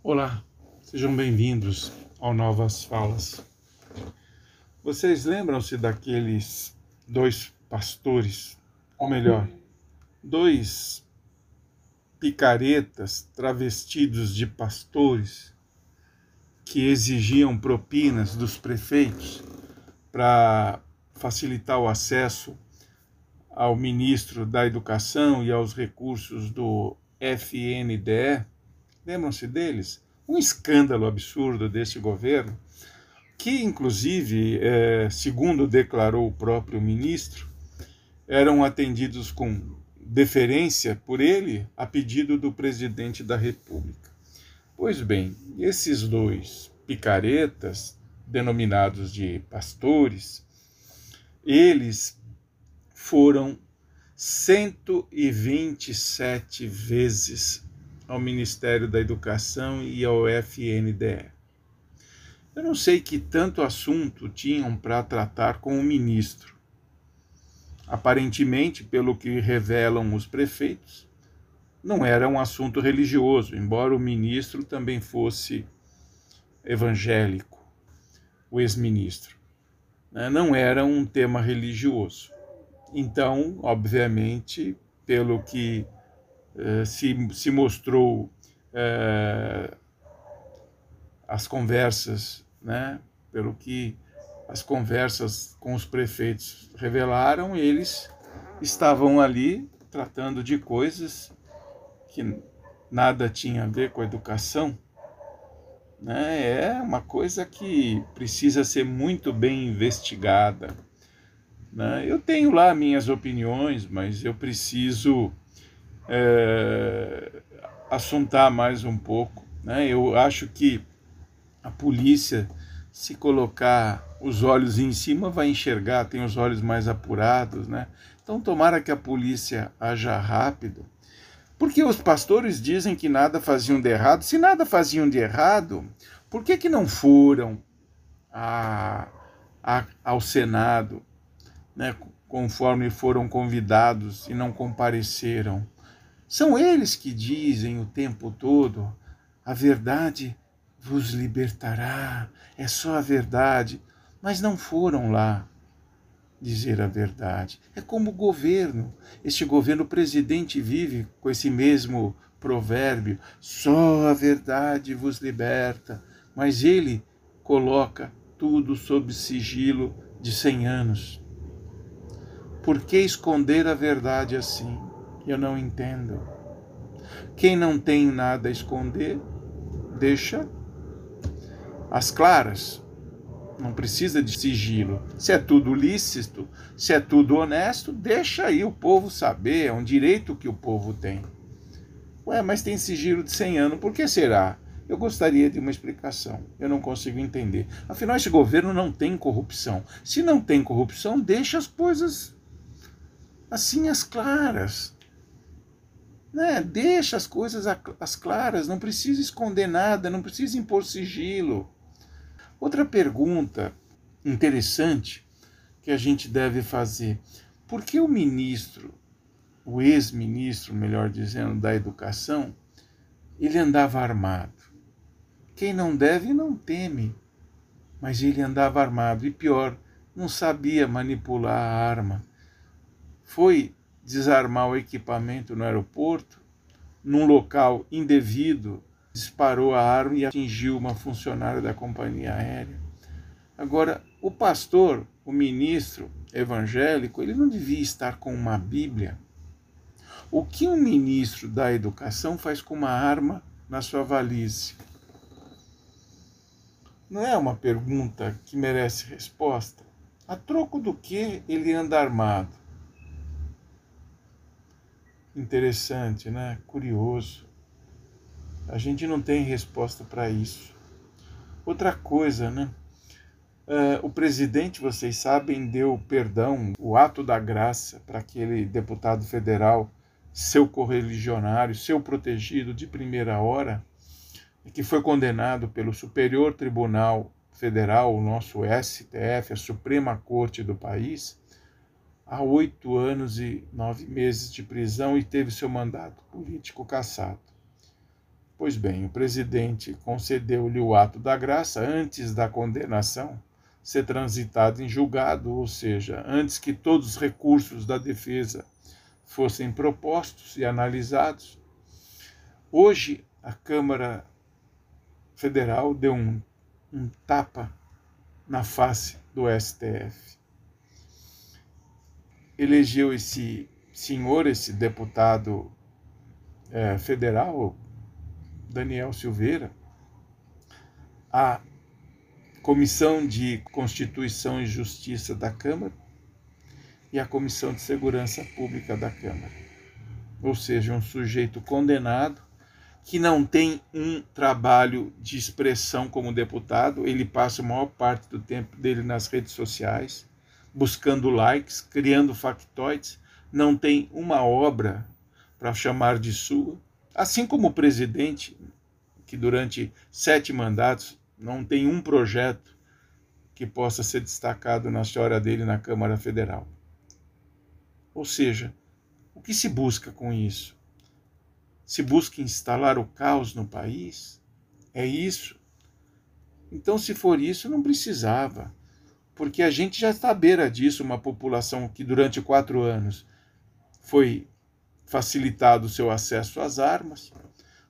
Olá, sejam bem-vindos ao Novas Falas. Vocês lembram-se daqueles dois pastores, ou melhor, dois picaretas travestidos de pastores que exigiam propinas dos prefeitos para facilitar o acesso ao ministro da Educação e aos recursos do FNDE? Lembram-se deles? Um escândalo absurdo desse governo, que, inclusive, é, segundo declarou o próprio ministro, eram atendidos com deferência por ele a pedido do presidente da República. Pois bem, esses dois picaretas, denominados de pastores, eles foram 127 vezes ao Ministério da Educação e ao FNDE. Eu não sei que tanto assunto tinham para tratar com o ministro. Aparentemente, pelo que revelam os prefeitos, não era um assunto religioso, embora o ministro também fosse evangélico, o ex-ministro. Né? Não era um tema religioso. Então, obviamente, pelo que eh, se, se mostrou eh, as conversas, né, pelo que as conversas com os prefeitos revelaram, eles estavam ali tratando de coisas que nada tinha a ver com a educação. Né? É uma coisa que precisa ser muito bem investigada. Né? Eu tenho lá minhas opiniões, mas eu preciso é, assuntar mais um pouco. Né? Eu acho que a polícia, se colocar os olhos em cima, vai enxergar, tem os olhos mais apurados. Né? Então, tomara que a polícia haja rápido. Porque os pastores dizem que nada faziam de errado. Se nada faziam de errado, por que, que não foram a, a, ao Senado, né, conforme foram convidados e não compareceram? São eles que dizem o tempo todo: a verdade vos libertará, é só a verdade. Mas não foram lá dizer a verdade. É como o governo. Este governo, o presidente vive com esse mesmo provérbio: só a verdade vos liberta. Mas ele coloca tudo sob sigilo de cem anos. Por que esconder a verdade assim? Eu não entendo. Quem não tem nada a esconder, deixa as claras. Não precisa de sigilo. Se é tudo lícito, se é tudo honesto, deixa aí o povo saber. É um direito que o povo tem. Ué, mas tem sigilo de 100 anos, por que será? Eu gostaria de uma explicação. Eu não consigo entender. Afinal, esse governo não tem corrupção. Se não tem corrupção, deixa as coisas assim, as claras. Né? Deixa as coisas as claras, não precisa esconder nada, não precisa impor sigilo. Outra pergunta interessante que a gente deve fazer: por que o ministro, o ex-ministro, melhor dizendo, da educação, ele andava armado? Quem não deve não teme, mas ele andava armado e pior, não sabia manipular a arma. Foi desarmar o equipamento no aeroporto, num local indevido, disparou a arma e atingiu uma funcionária da companhia aérea. Agora, o pastor, o ministro evangélico, ele não devia estar com uma Bíblia. O que um ministro da educação faz com uma arma na sua valise? Não é uma pergunta que merece resposta? A troco do que ele anda armado? Interessante, né? Curioso. A gente não tem resposta para isso. Outra coisa, né? Uh, o presidente, vocês sabem, deu perdão, o ato da graça para aquele deputado federal, seu correligionário, seu protegido de primeira hora, que foi condenado pelo Superior Tribunal Federal, o nosso STF, a Suprema Corte do país, a oito anos e nove meses de prisão e teve seu mandato político cassado. Pois bem, o presidente concedeu-lhe o ato da graça antes da condenação ser transitado em julgado, ou seja, antes que todos os recursos da defesa fossem propostos e analisados. Hoje, a Câmara Federal deu um, um tapa na face do STF. Elegeu esse senhor, esse deputado é, federal, Daniel Silveira, a Comissão de Constituição e Justiça da Câmara e a Comissão de Segurança Pública da Câmara. Ou seja, um sujeito condenado que não tem um trabalho de expressão como deputado, ele passa a maior parte do tempo dele nas redes sociais, buscando likes, criando factoides, não tem uma obra para chamar de sua, assim como o presidente, que durante sete mandatos não tem um projeto que possa ser destacado na história dele na Câmara Federal. Ou seja, o que se busca com isso? Se busca instalar o caos no país? É isso? Então, se for isso, não precisava, porque a gente já está à beira disso, uma população que durante quatro anos foi facilitado o seu acesso às armas.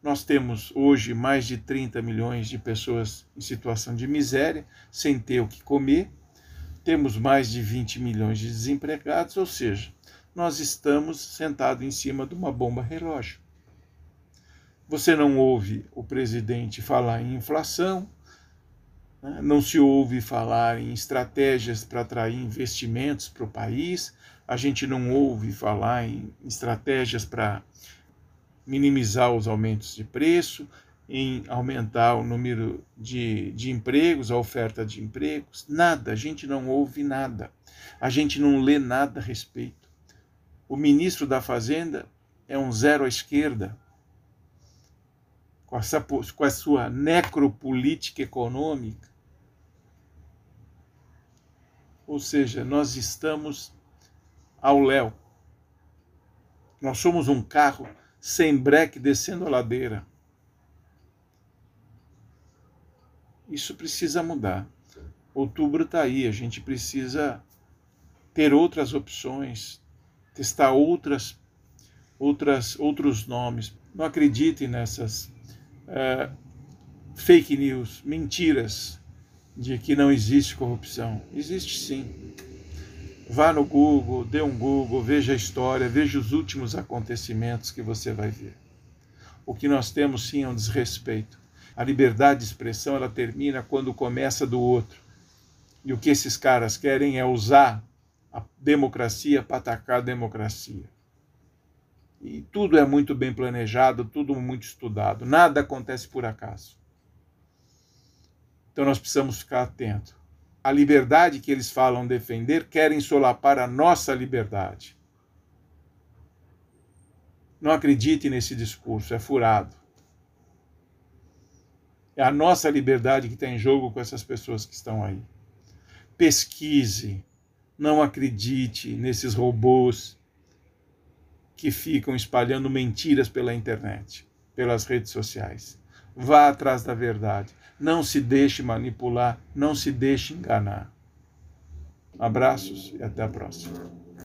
Nós temos hoje mais de 30 milhões de pessoas em situação de miséria, sem ter o que comer. Temos mais de 20 milhões de desempregados, ou seja, nós estamos sentados em cima de uma bomba relógio. Você não ouve o presidente falar em inflação? Não se ouve falar em estratégias para atrair investimentos para o país, a gente não ouve falar em estratégias para minimizar os aumentos de preço, em aumentar o número de, de empregos, a oferta de empregos. Nada, a gente não ouve nada. A gente não lê nada a respeito. O ministro da Fazenda é um zero à esquerda, com, essa, com a sua necropolítica econômica. Ou seja, nós estamos ao léu. Nós somos um carro sem breque descendo a ladeira. Isso precisa mudar. Outubro está aí, a gente precisa ter outras opções, testar outras, outras, outros nomes. Não acreditem nessas uh, fake news, mentiras de que não existe corrupção. Existe sim. Vá no Google, dê um Google, veja a história, veja os últimos acontecimentos que você vai ver. O que nós temos sim é um desrespeito. A liberdade de expressão ela termina quando começa do outro. E o que esses caras querem é usar a democracia para atacar a democracia. E tudo é muito bem planejado, tudo muito estudado. Nada acontece por acaso. Então nós precisamos ficar atentos a liberdade que eles falam defender, querem solapar a nossa liberdade. Não acredite nesse discurso, é furado. É a nossa liberdade que está em jogo com essas pessoas que estão aí. Pesquise, não acredite nesses robôs que ficam espalhando mentiras pela internet, pelas redes sociais. Vá atrás da verdade. Não se deixe manipular, não se deixe enganar. Abraços e até a próxima.